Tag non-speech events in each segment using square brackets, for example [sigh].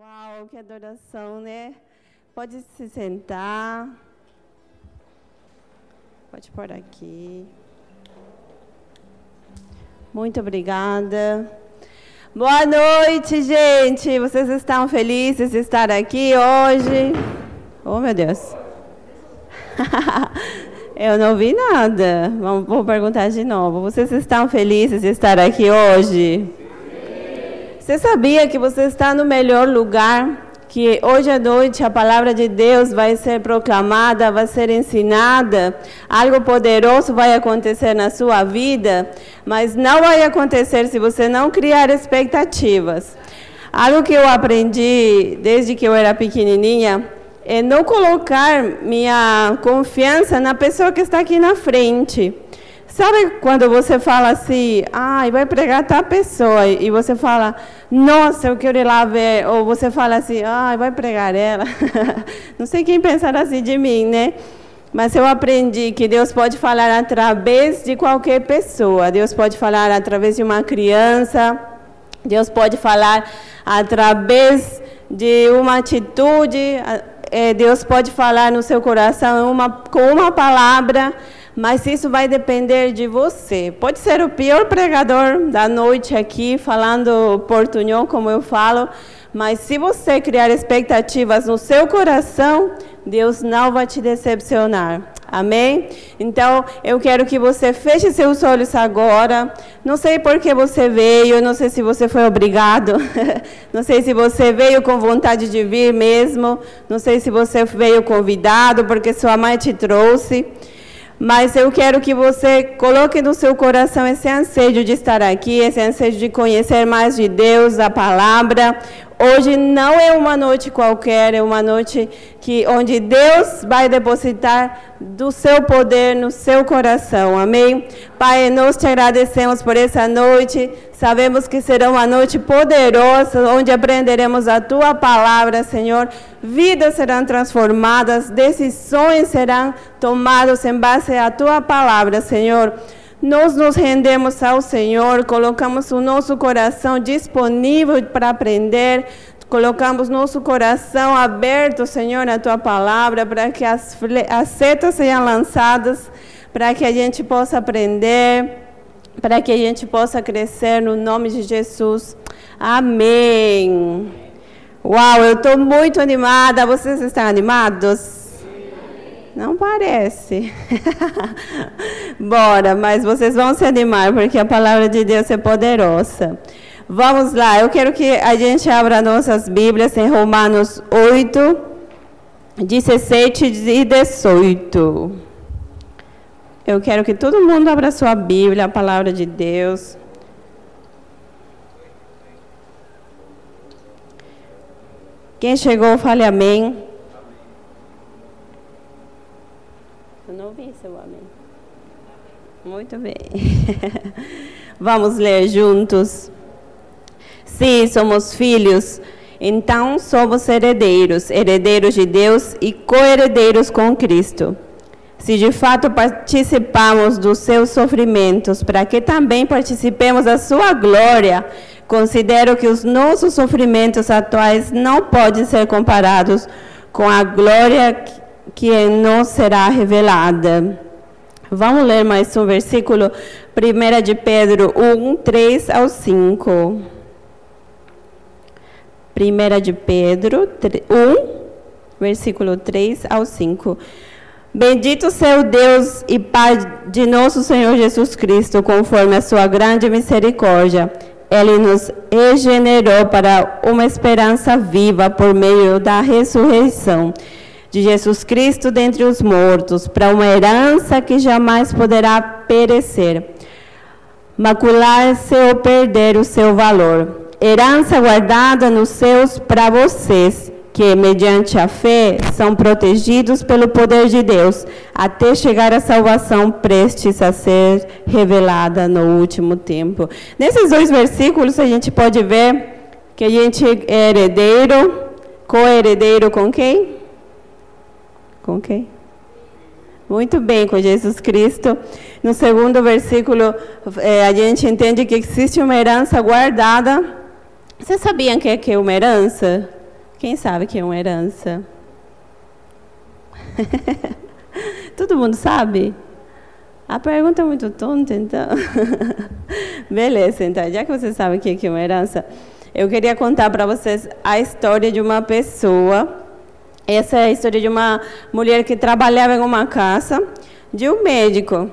Uau, que adoração, né? Pode se sentar. Pode pôr aqui. Muito obrigada. Boa noite, gente. Vocês estão felizes de estar aqui hoje? Oh, meu Deus. [laughs] Eu não vi nada. Vou perguntar de novo. Vocês estão felizes de estar aqui hoje? Você sabia que você está no melhor lugar? Que hoje à noite a palavra de Deus vai ser proclamada, vai ser ensinada, algo poderoso vai acontecer na sua vida, mas não vai acontecer se você não criar expectativas. Algo que eu aprendi desde que eu era pequenininha é não colocar minha confiança na pessoa que está aqui na frente. Sabe quando você fala assim, ah, vai pregar tal pessoa, e você fala, nossa, eu quero ir lá ver, ou você fala assim, ah, vai pregar ela. [laughs] Não sei quem pensar assim de mim, né? Mas eu aprendi que Deus pode falar através de qualquer pessoa. Deus pode falar através de uma criança. Deus pode falar através de uma atitude. Eh, Deus pode falar no seu coração uma, com uma palavra mas isso vai depender de você. Pode ser o pior pregador da noite aqui, falando portunhol, como eu falo, mas se você criar expectativas no seu coração, Deus não vai te decepcionar. Amém? Então, eu quero que você feche seus olhos agora. Não sei por que você veio, não sei se você foi obrigado, [laughs] não sei se você veio com vontade de vir mesmo, não sei se você veio convidado porque sua mãe te trouxe. Mas eu quero que você coloque no seu coração esse anseio de estar aqui, esse anseio de conhecer mais de Deus, a palavra. Hoje não é uma noite qualquer, é uma noite que onde Deus vai depositar do seu poder no seu coração. Amém? Pai, nós te agradecemos por essa noite. Sabemos que será uma noite poderosa, onde aprenderemos a tua palavra, Senhor. Vidas serão transformadas, decisões serão tomadas em base à tua palavra, Senhor. Nós nos rendemos ao Senhor, colocamos o nosso coração disponível para aprender, colocamos nosso coração aberto, Senhor, na tua palavra, para que as, as setas sejam lançadas, para que a gente possa aprender, para que a gente possa crescer no nome de Jesus. Amém. Uau, eu estou muito animada. Vocês estão animados? Não parece. [laughs] Bora, mas vocês vão se animar, porque a palavra de Deus é poderosa. Vamos lá, eu quero que a gente abra nossas Bíblias em Romanos 8, 17 e 18. Eu quero que todo mundo abra sua Bíblia, a palavra de Deus. Quem chegou, fale amém. Não ouvi seu amém. Muito bem. [laughs] Vamos ler juntos. Se somos filhos, então somos herdeiros, herdeiros de Deus e co-herdeiros com Cristo. Se de fato participamos dos seus sofrimentos, para que também participemos da sua glória, considero que os nossos sofrimentos atuais não podem ser comparados com a glória que nós será revelada. Vamos ler mais um versículo, 1 de Pedro 1, 3 ao 5. 1 de Pedro 1, versículo 3 ao 5. Bendito seja o Deus e Pai de nosso Senhor Jesus Cristo, conforme a sua grande misericórdia. Ele nos regenerou para uma esperança viva por meio da ressurreição de Jesus Cristo dentre os mortos, para uma herança que jamais poderá perecer, macular-se ou perder o seu valor. Herança guardada nos céus para vocês, que, mediante a fé, são protegidos pelo poder de Deus, até chegar a salvação prestes a ser revelada no último tempo. Nesses dois versículos, a gente pode ver que a gente é herdeiro, co-herdeiro com quem? Com quem? Muito bem, com Jesus Cristo. No segundo versículo, é, a gente entende que existe uma herança guardada. Vocês sabiam que é, que é uma herança? Quem sabe que é uma herança? [laughs] Todo mundo sabe? A pergunta é muito tonta, então. [laughs] Beleza, então, já que você sabe o que é uma herança, eu queria contar para vocês a história de uma pessoa. Essa é a história de uma mulher que trabalhava em uma casa de um médico.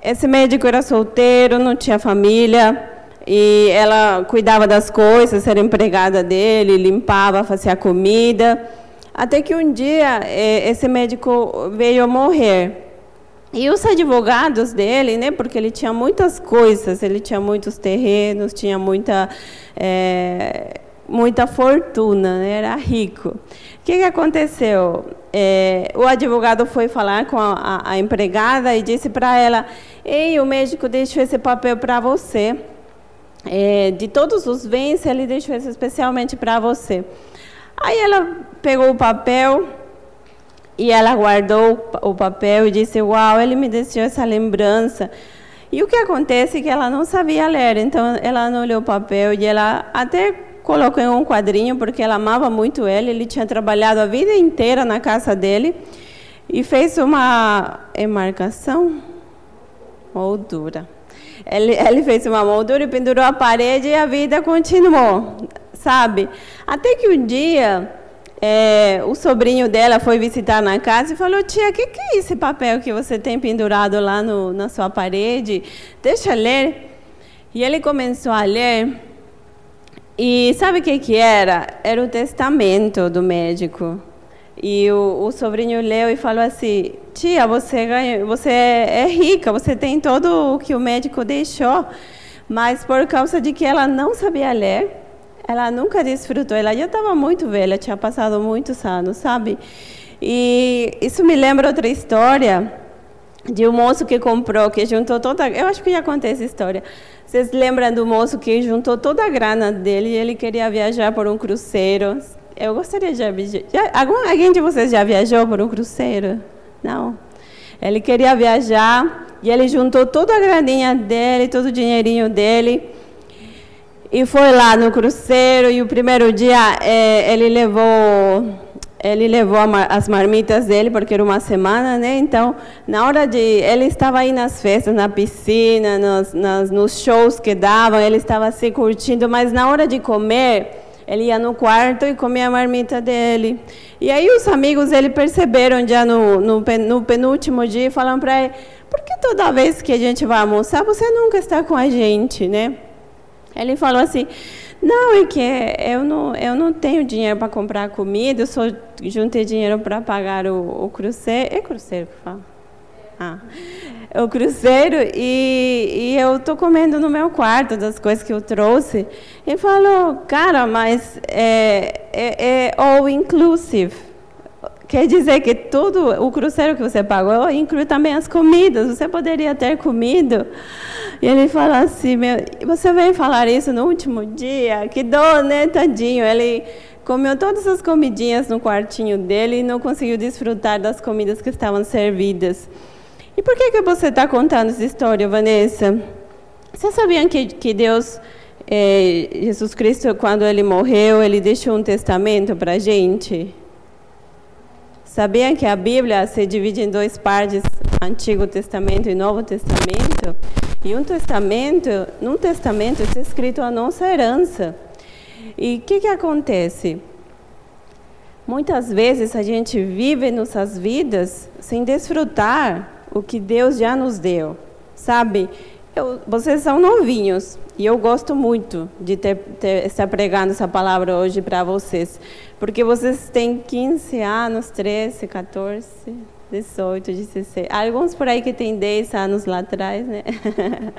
Esse médico era solteiro, não tinha família, e ela cuidava das coisas, era empregada dele, limpava, fazia comida. Até que um dia eh, esse médico veio morrer. E os advogados dele, né, porque ele tinha muitas coisas, ele tinha muitos terrenos, tinha muita, é, muita fortuna, né, era rico. O que, que aconteceu? É, o advogado foi falar com a, a, a empregada e disse para ela: Ei, o médico deixou esse papel para você. É, de todos os bens, ele deixou esse especialmente para você. Aí ela pegou o papel e ela guardou o papel e disse: Uau, ele me deixou essa lembrança. E o que acontece é que ela não sabia ler, então ela não leu o papel e ela até colocou em um quadrinho porque ela amava muito ele. Ele tinha trabalhado a vida inteira na casa dele e fez uma emarcação, moldura. Ele, ele fez uma moldura e pendurou a parede e a vida continuou, sabe? Até que um dia é, o sobrinho dela foi visitar na casa e falou: Tia, o que, que é esse papel que você tem pendurado lá no, na sua parede? Deixa ler. E ele começou a ler. E sabe o que, que era? Era o testamento do médico. E o, o sobrinho leu e falou assim: Tia, você, ganha, você é rica, você tem todo o que o médico deixou, mas por causa de que ela não sabia ler, ela nunca desfrutou. Ela já estava muito velha, tinha passado muitos anos, sabe? E isso me lembra outra história de um moço que comprou, que juntou toda. Eu acho que já contei essa história. Vocês lembram do moço que juntou toda a grana dele e ele queria viajar por um cruzeiro? Eu gostaria de viajar. Algum, alguém de vocês já viajou por um cruzeiro? Não. Ele queria viajar e ele juntou toda a graninha dele, todo o dinheirinho dele e foi lá no cruzeiro e o primeiro dia é, ele levou ele levou as marmitas dele porque era uma semana, né? Então, na hora de ele estava aí nas festas, na piscina, nos, nas, nos shows que davam, ele estava se curtindo, mas na hora de comer ele ia no quarto e comia a marmita dele. E aí os amigos ele perceberam já no, no, no penúltimo dia e falaram para ele: por que toda vez que a gente vai almoçar você nunca está com a gente, né? Ele falou assim: não, é que eu não, eu não tenho dinheiro para comprar comida, eu só juntei dinheiro para pagar o, o cruzeiro. É cruzeiro que fala? Ah, o cruzeiro e, e eu estou comendo no meu quarto das coisas que eu trouxe. Ele falou, cara, mas é, é, é all inclusive. Quer dizer que tudo, o cruzeiro que você pagou, inclui também as comidas. Você poderia ter comido. E ele falou assim: meu, você veio falar isso no último dia? Que dor, né, tadinho? Ele comeu todas as comidinhas no quartinho dele e não conseguiu desfrutar das comidas que estavam servidas. E por que, que você está contando essa história, Vanessa? Você sabia que, que Deus, é, Jesus Cristo, quando ele morreu, ele deixou um testamento para a gente? Sabia que a Bíblia se divide em duas partes, Antigo Testamento e Novo Testamento? E um testamento, num testamento está escrito a nossa herança. E o que, que acontece? Muitas vezes a gente vive nossas vidas sem desfrutar o que Deus já nos deu. Sabe, eu, vocês são novinhos e eu gosto muito de ter, ter, estar pregando essa palavra hoje para vocês, porque vocês têm 15 anos, 13, 14, 18, 16. Alguns por aí que têm 10 anos lá atrás, né?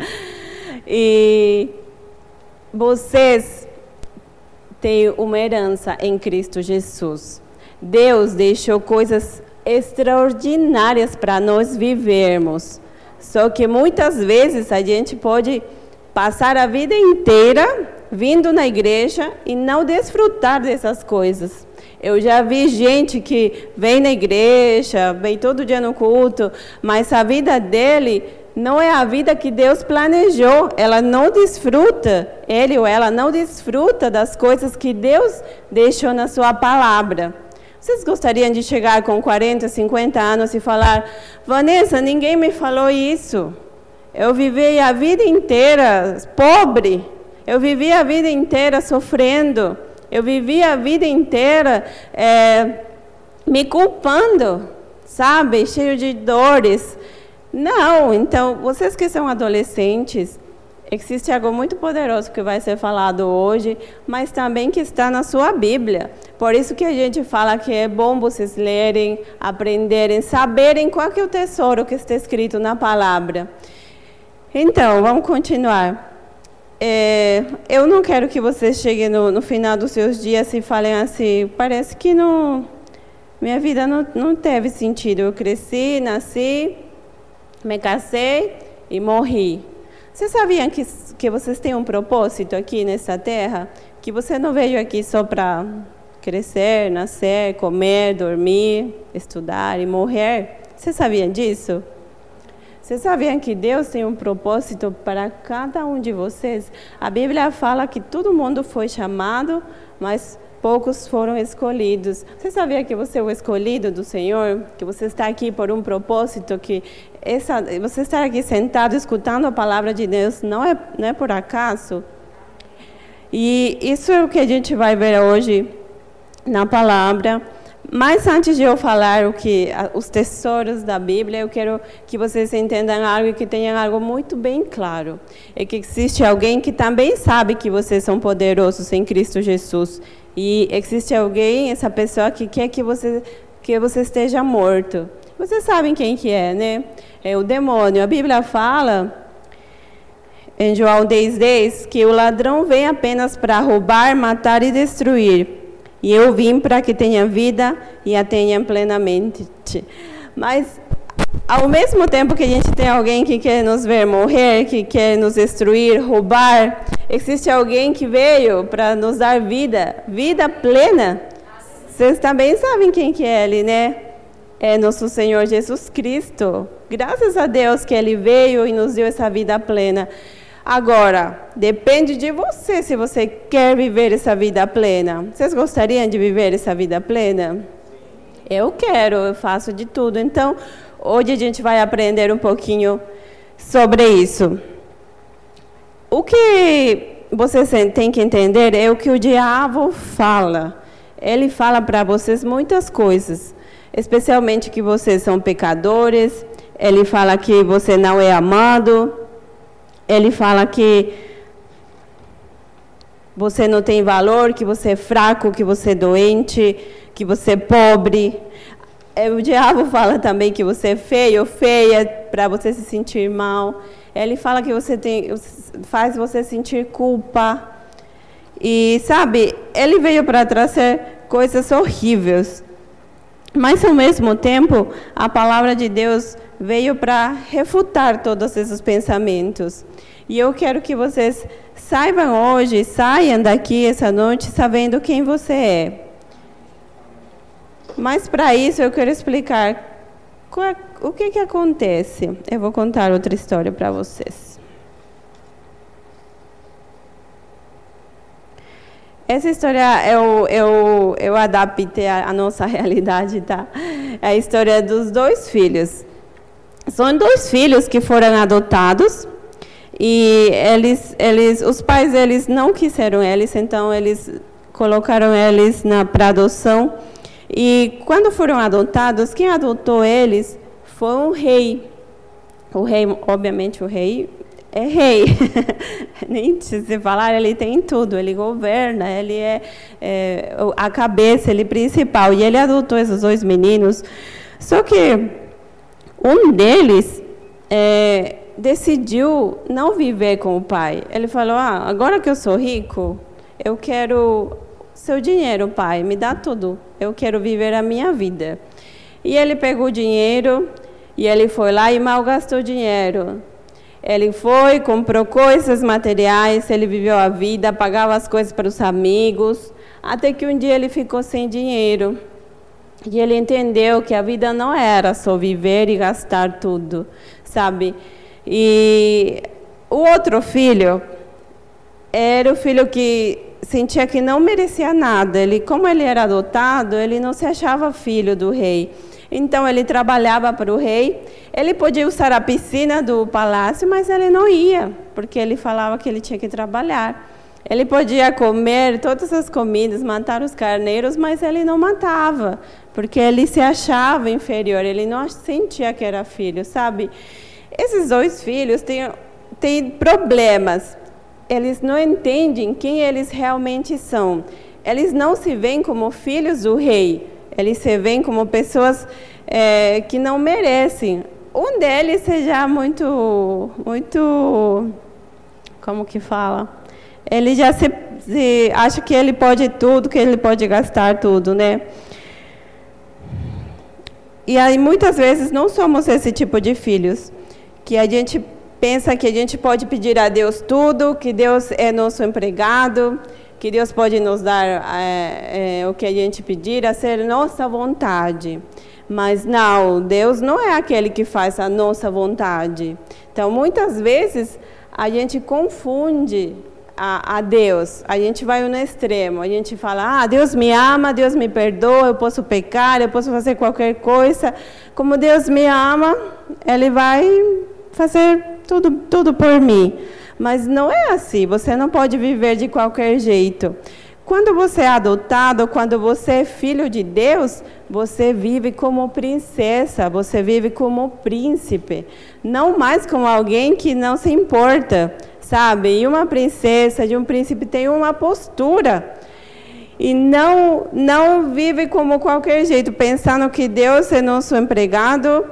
[laughs] e vocês têm uma herança em Cristo Jesus. Deus deixou coisas extraordinárias para nós vivermos. Só que muitas vezes a gente pode passar a vida inteira vindo na igreja e não desfrutar dessas coisas. Eu já vi gente que vem na igreja, vem todo dia no culto, mas a vida dele não é a vida que Deus planejou. Ela não desfruta, ele ou ela não desfruta das coisas que Deus deixou na sua palavra. Vocês gostariam de chegar com 40, 50 anos e falar: Vanessa, ninguém me falou isso. Eu vivi a vida inteira pobre. Eu vivi a vida inteira sofrendo. Eu vivi a vida inteira é, me culpando, sabe? Cheio de dores. Não, então, vocês que são adolescentes, existe algo muito poderoso que vai ser falado hoje, mas também que está na sua Bíblia. Por isso que a gente fala que é bom vocês lerem, aprenderem, saberem qual é o tesouro que está escrito na palavra. Então, vamos continuar. É, eu não quero que vocês cheguem no, no, final dos seus dias e falem assim, parece que não, minha vida não, não teve sentido. Eu cresci, nasci, me casei e morri. Vocês sabiam que, que vocês têm um propósito aqui nessa terra? Que você não veio aqui só para crescer, nascer, comer, dormir, estudar e morrer? Vocês sabiam disso? Vocês sabiam que Deus tem um propósito para cada um de vocês? A Bíblia fala que todo mundo foi chamado, mas poucos foram escolhidos. Você sabia que você é o escolhido do Senhor? Que você está aqui por um propósito? Que essa, você está aqui sentado escutando a palavra de Deus não é, não é por acaso? E isso é o que a gente vai ver hoje na palavra. Mas antes de eu falar o que os tesouros da Bíblia, eu quero que vocês entendam algo e que tenham algo muito bem claro. É que existe alguém que também sabe que vocês são poderosos em Cristo Jesus e existe alguém, essa pessoa que quer que você, que você esteja morto. Vocês sabem quem que é, né? É o demônio. A Bíblia fala em João 10,10 que o ladrão vem apenas para roubar, matar e destruir. E eu vim para que tenha vida e a tenha plenamente. Mas ao mesmo tempo que a gente tem alguém que quer nos ver morrer, que quer nos destruir, roubar, existe alguém que veio para nos dar vida, vida plena. Vocês também sabem quem que é ele, né? É nosso Senhor Jesus Cristo. Graças a Deus que ele veio e nos deu essa vida plena. Agora, depende de você se você quer viver essa vida plena. Vocês gostariam de viver essa vida plena? Eu quero, eu faço de tudo. Então, Hoje a gente vai aprender um pouquinho sobre isso. O que vocês têm que entender é o que o diabo fala. Ele fala para vocês muitas coisas, especialmente que vocês são pecadores. Ele fala que você não é amado. Ele fala que você não tem valor, que você é fraco, que você é doente, que você é pobre. É, o diabo fala também que você é feio ou feia para você se sentir mal. Ele fala que você tem, faz você sentir culpa. E sabe, ele veio para trazer coisas horríveis. Mas ao mesmo tempo, a palavra de Deus veio para refutar todos esses pensamentos. E eu quero que vocês saibam hoje, saiam daqui essa noite sabendo quem você é. Mas para isso eu quero explicar é, o que, que acontece. Eu vou contar outra história para vocês. Essa história eu, eu, eu adaptei à nossa [laughs] realidade, tá? É a história dos dois filhos. São dois filhos que foram adotados e eles, eles, os pais eles não quiseram eles, então eles colocaram eles na para adoção e quando foram adotados, quem adotou eles foi um rei. O rei, obviamente, o rei é rei. [laughs] Nem se falar, ele tem tudo, ele governa, ele é, é, a cabeça, ele é principal. E ele adotou esses dois meninos. Só que um deles é, decidiu não viver com o pai. Ele falou: ah, agora que eu sou rico, eu quero seu dinheiro, pai, me dá tudo. Eu quero viver a minha vida. E ele pegou o dinheiro e ele foi lá e malgastou dinheiro. Ele foi, comprou coisas materiais, ele viveu a vida, pagava as coisas para os amigos, até que um dia ele ficou sem dinheiro. E ele entendeu que a vida não era só viver e gastar tudo, sabe? E o outro filho era o filho que sentia que não merecia nada. Ele, como ele era adotado, ele não se achava filho do rei. Então ele trabalhava para o rei. Ele podia usar a piscina do palácio, mas ele não ia, porque ele falava que ele tinha que trabalhar. Ele podia comer todas as comidas, matar os carneiros, mas ele não matava, porque ele se achava inferior, ele não sentia que era filho, sabe? Esses dois filhos têm, têm problemas. Eles não entendem quem eles realmente são. Eles não se veem como filhos do rei. Eles se veem como pessoas é, que não merecem. Um deles seja muito, muito, como que fala? ele já se, se, acha que ele pode tudo, que ele pode gastar tudo, né? E aí muitas vezes não somos esse tipo de filhos, que a gente pensa que a gente pode pedir a Deus tudo, que Deus é nosso empregado, que Deus pode nos dar é, é, o que a gente pedir, a ser nossa vontade. Mas não, Deus não é aquele que faz a nossa vontade. Então, muitas vezes, a gente confunde a, a, Deus, a gente vai no extremo, a gente fala, ah, Deus me ama, Deus me perdoa, eu posso pecar, eu posso fazer qualquer coisa. Como Deus me ama, Ele vai fazer tudo, tudo por mim. Mas não é assim, você não pode viver de qualquer jeito. Quando você é adotado, quando você é filho de Deus, você vive como princesa, você vive como príncipe, não mais como alguém que não se importa sabe? E uma princesa de um príncipe tem uma postura e não não vive como qualquer jeito, pensando que Deus é nosso empregado.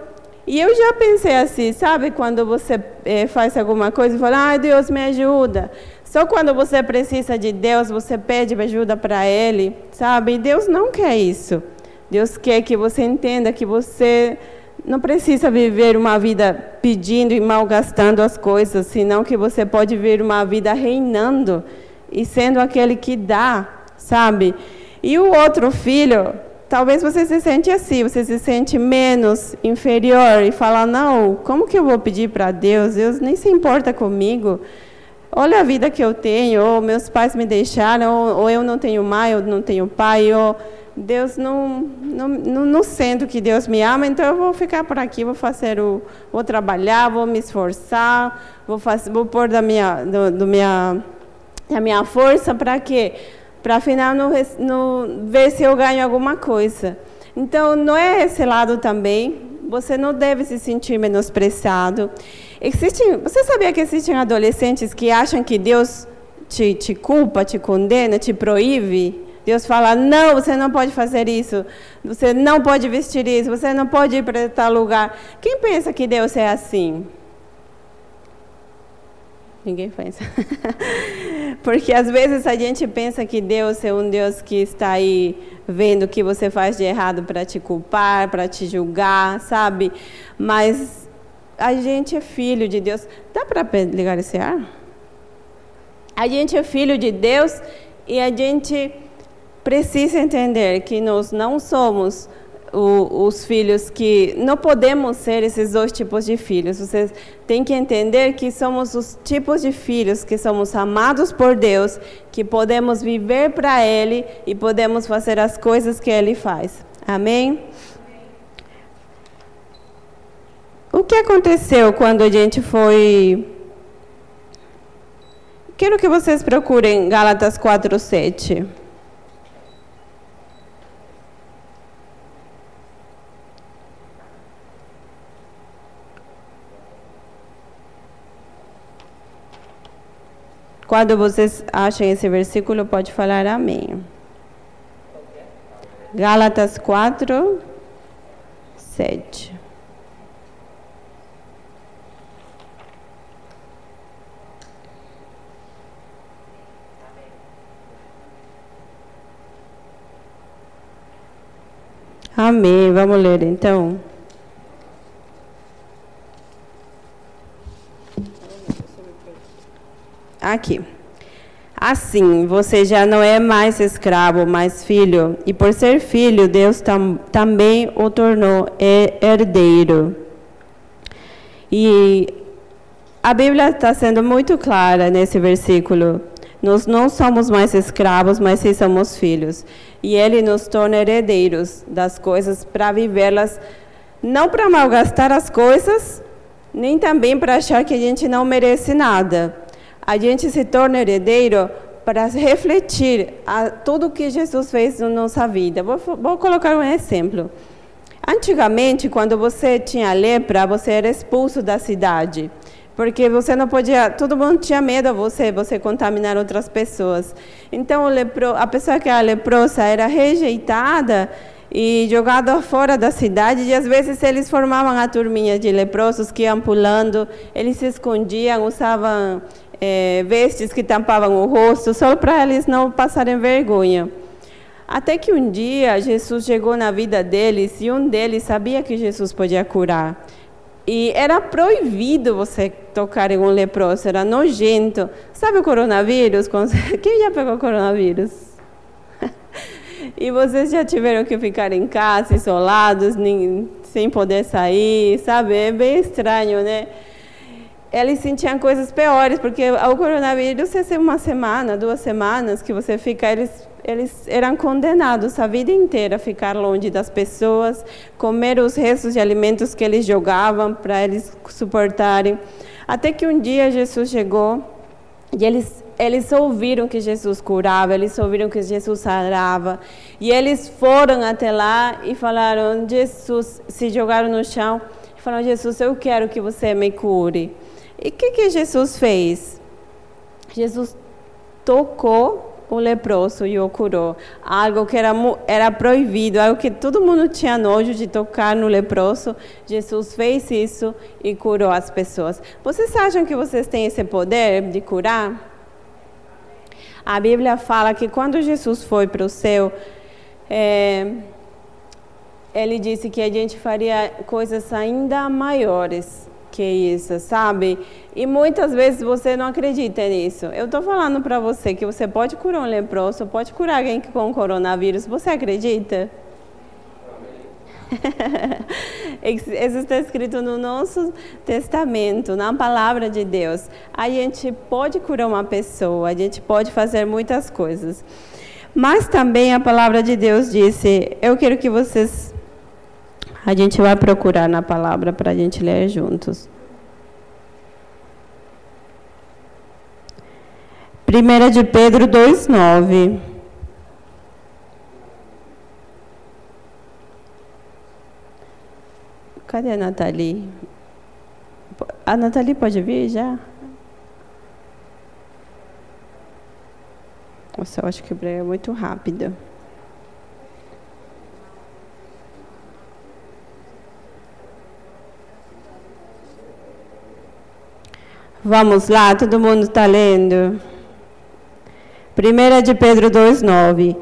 E eu já pensei assim, sabe? Quando você é, faz alguma coisa e fala, ah, Deus me ajuda. Só quando você precisa de Deus, você pede ajuda para Ele, sabe? E Deus não quer isso. Deus quer que você entenda que você não precisa viver uma vida pedindo e malgastando as coisas, senão que você pode viver uma vida reinando e sendo aquele que dá, sabe? E o outro filho, talvez você se sente assim, você se sente menos, inferior e fala: "Não, como que eu vou pedir para Deus? Deus nem se importa comigo. Olha a vida que eu tenho, ou meus pais me deixaram, ou, ou eu não tenho mãe, ou não tenho pai, ou Deus não, não, não, não sendo que Deus me ama, então eu vou ficar por aqui, vou fazer o, vou trabalhar, vou me esforçar, vou fazer, vou pôr da minha, do, do minha, da minha força para quê? Para afinal no, no, ver se eu ganho alguma coisa. Então não é esse lado também. Você não deve se sentir menosprezado. Existem, você sabia que existem adolescentes que acham que Deus te, te culpa, te condena, te proíbe? Deus fala: não, você não pode fazer isso, você não pode vestir isso, você não pode ir para tal lugar. Quem pensa que Deus é assim? Ninguém pensa. [laughs] Porque às vezes a gente pensa que Deus é um Deus que está aí vendo o que você faz de errado para te culpar, para te julgar, sabe? Mas a gente é filho de Deus. Dá para ligar esse ar? A gente é filho de Deus e a gente precisa entender que nós não somos o, os filhos que não podemos ser esses dois tipos de filhos. Vocês têm que entender que somos os tipos de filhos que somos amados por Deus, que podemos viver para Ele e podemos fazer as coisas que Ele faz. Amém? O que aconteceu quando a gente foi. Quero que vocês procurem Gálatas 4, 7. Quando vocês acham esse versículo, pode falar amém. Gálatas 4, 7. Amém. Vamos ler então. Aqui. Assim, você já não é mais escravo, mas filho, e por ser filho, Deus tam, também o tornou herdeiro. E A Bíblia está sendo muito clara nesse versículo. Nós não somos mais escravos, mas sim somos filhos. E Ele nos torna herdeiros das coisas para vivê-las, não para malgastar as coisas, nem também para achar que a gente não merece nada. A gente se torna herdeiro para refletir a tudo que Jesus fez na nossa vida. Vou, vou colocar um exemplo. Antigamente, quando você tinha lepra, você era expulso da cidade. Porque você não podia, todo mundo tinha medo de você, você contaminar outras pessoas. Então, lepro, a pessoa que era leprosa era rejeitada e jogada fora da cidade. E às vezes eles formavam a turminha de leprosos que iam pulando, eles se escondiam, usavam é, vestes que tampavam o rosto, só para eles não passarem vergonha. Até que um dia Jesus chegou na vida deles e um deles sabia que Jesus podia curar. E era proibido você tocar em um leproso, era nojento. Sabe o coronavírus? [laughs] Quem já pegou coronavírus? [laughs] e vocês já tiveram que ficar em casa, isolados, sem poder sair, sabe? É bem estranho, né? Eles sentiam coisas piores, porque o coronavírus é uma semana, duas semanas que você fica, eles, eles eram condenados a vida inteira a ficar longe das pessoas, comer os restos de alimentos que eles jogavam para eles suportarem. Até que um dia Jesus chegou e eles eles ouviram que Jesus curava, eles ouviram que Jesus sarava, e eles foram até lá e falaram: Jesus, se jogaram no chão e falaram: Jesus, eu quero que você me cure. E o que, que Jesus fez? Jesus tocou o leproso e o curou. Algo que era, era proibido, algo que todo mundo tinha nojo de tocar no leproso. Jesus fez isso e curou as pessoas. Vocês acham que vocês têm esse poder de curar? A Bíblia fala que quando Jesus foi para o céu, é, ele disse que a gente faria coisas ainda maiores que isso, sabe? E muitas vezes você não acredita nisso. Eu estou falando para você que você pode curar um leproso, pode curar alguém com coronavírus. Você acredita? [laughs] Isso está escrito no nosso testamento, na palavra de Deus. A gente pode curar uma pessoa, a gente pode fazer muitas coisas. Mas também a palavra de Deus disse: Eu quero que vocês a gente vai procurar na palavra para a gente ler juntos. 1 de Pedro 2,9. Cadê a Nathalie? A Nathalie pode vir já? Nossa, eu acho que é muito rápido. Vamos lá, todo mundo está lendo. 1 de Pedro 2,9.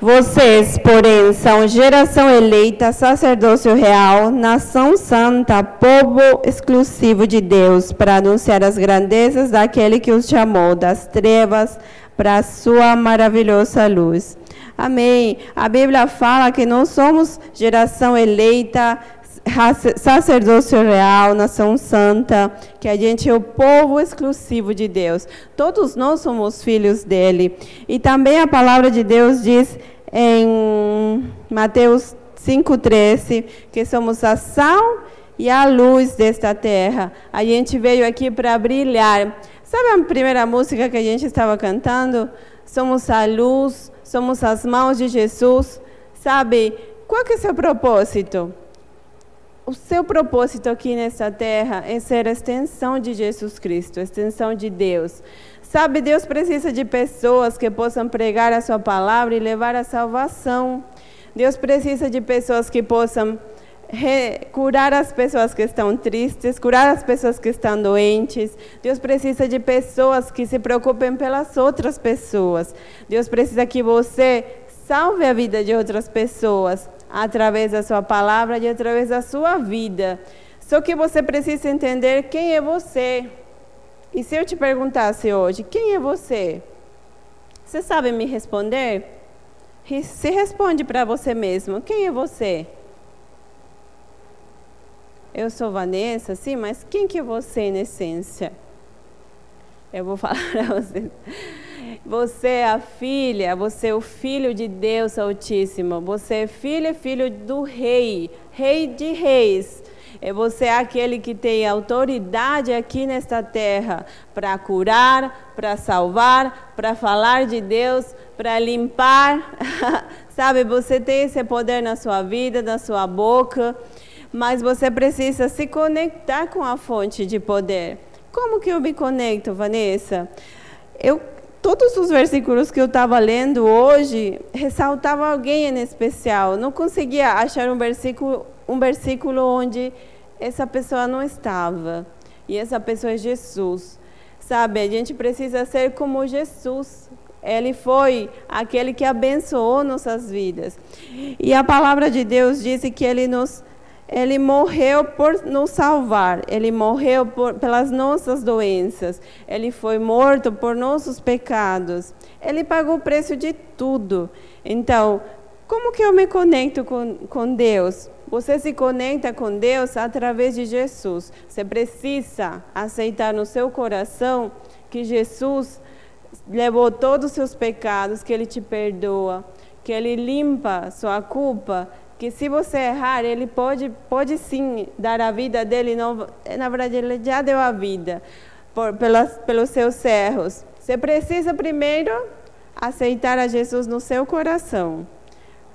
Vocês, porém, são geração eleita, sacerdócio real, nação santa, povo exclusivo de Deus, para anunciar as grandezas daquele que os chamou das trevas para a sua maravilhosa luz. Amém. A Bíblia fala que nós somos geração eleita, sacerdócio real, nação santa, que a gente é o povo exclusivo de Deus. Todos nós somos filhos dele. E também a palavra de Deus diz em Mateus 5,13 que somos a sal e a luz desta terra. A gente veio aqui para brilhar. Sabe a primeira música que a gente estava cantando? Somos a luz, somos as mãos de Jesus. Sabe, qual que é o seu propósito? O seu propósito aqui nessa terra é ser a extensão de Jesus Cristo, a extensão de Deus. Sabe, Deus precisa de pessoas que possam pregar a sua palavra e levar a salvação. Deus precisa de pessoas que possam curar as pessoas que estão tristes, curar as pessoas que estão doentes. Deus precisa de pessoas que se preocupem pelas outras pessoas. Deus precisa que você salve a vida de outras pessoas através da sua palavra e através da sua vida. Só que você precisa entender quem é você. E se eu te perguntasse hoje, quem é você? Você sabe me responder? Se responde para você mesmo, quem é você? eu sou Vanessa, sim, mas quem que é você em essência? Eu vou [laughs] falar para vocês. Você é a filha, você é o filho de Deus Altíssimo. Você é filho e filho do rei, rei de reis. E você é aquele que tem autoridade aqui nesta terra para curar, para salvar, para falar de Deus, para limpar. [laughs] Sabe, você tem esse poder na sua vida, na sua boca, mas você precisa se conectar com a fonte de poder. Como que eu me conecto, Vanessa? Eu todos os versículos que eu estava lendo hoje ressaltava alguém em especial. Não conseguia achar um versículo, um versículo onde essa pessoa não estava. E essa pessoa é Jesus. Sabe, a gente precisa ser como Jesus. Ele foi aquele que abençoou nossas vidas. E a palavra de Deus diz que ele nos ele morreu por nos salvar, ele morreu por, pelas nossas doenças, ele foi morto por nossos pecados, ele pagou o preço de tudo. Então, como que eu me conecto com, com Deus? Você se conecta com Deus através de Jesus. Você precisa aceitar no seu coração que Jesus levou todos os seus pecados, que Ele te perdoa, que Ele limpa sua culpa que se você errar, ele pode, pode sim dar a vida dele, não, na verdade ele já deu a vida por, pelas, pelos seus erros. Você precisa primeiro aceitar a Jesus no seu coração.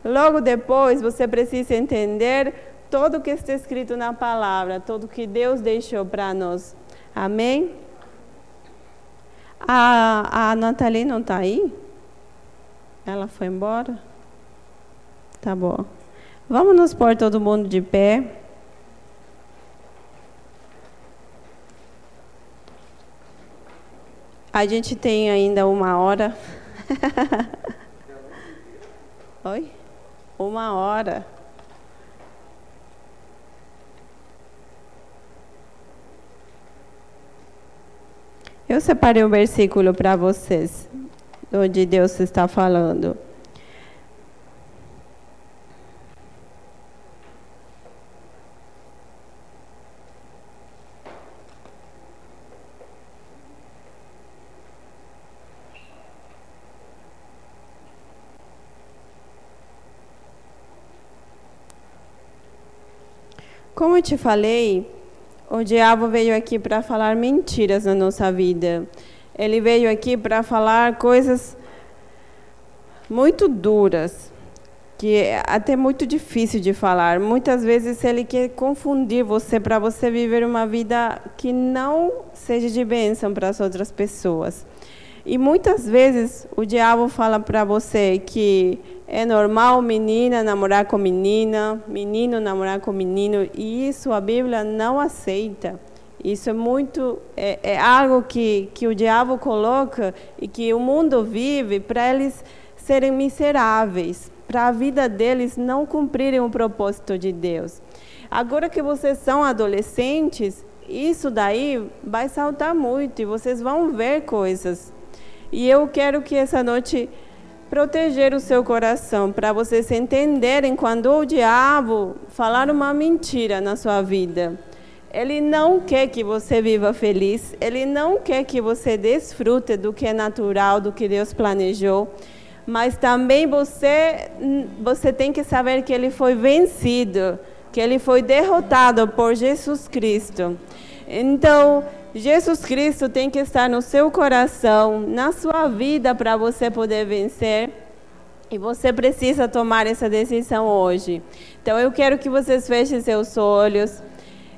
Logo depois, você precisa entender tudo que está escrito na palavra, tudo que Deus deixou para nós. Amém? A, a Nathalie não está aí? Ela foi embora? Tá bom. Vamos nos pôr todo mundo de pé. A gente tem ainda uma hora. [laughs] Oi? Uma hora. Eu separei um versículo para vocês, onde Deus está falando. Como eu te falei, o diabo veio aqui para falar mentiras na nossa vida. Ele veio aqui para falar coisas muito duras, que é até muito difícil de falar. Muitas vezes ele quer confundir você para você viver uma vida que não seja de bênção para as outras pessoas. E muitas vezes o diabo fala para você que é normal menina namorar com menina, menino namorar com menino, e isso a Bíblia não aceita. Isso é muito é, é algo que que o diabo coloca e que o mundo vive para eles serem miseráveis, para a vida deles não cumprirem o propósito de Deus. Agora que vocês são adolescentes, isso daí vai saltar muito e vocês vão ver coisas. E eu quero que essa noite proteger o seu coração, para vocês entenderem quando o diabo falar uma mentira na sua vida. Ele não quer que você viva feliz, ele não quer que você desfrute do que é natural, do que Deus planejou, mas também você você tem que saber que ele foi vencido, que ele foi derrotado por Jesus Cristo. Então, Jesus Cristo tem que estar no seu coração, na sua vida, para você poder vencer. E você precisa tomar essa decisão hoje. Então, eu quero que vocês fechem seus olhos.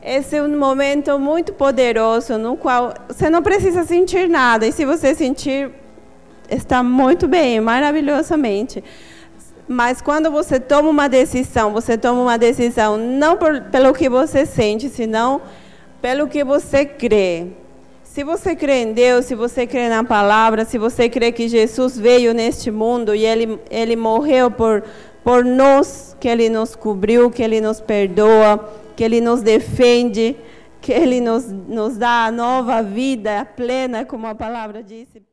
Esse é um momento muito poderoso no qual você não precisa sentir nada. E se você sentir, está muito bem, maravilhosamente. Mas quando você toma uma decisão, você toma uma decisão não por, pelo que você sente, senão pelo que você crê. Se você crê em Deus, se você crê na palavra, se você crê que Jesus veio neste mundo e ele, ele morreu por, por nós, que ele nos cobriu, que ele nos perdoa, que ele nos defende, que ele nos, nos dá a nova vida plena, como a palavra disse.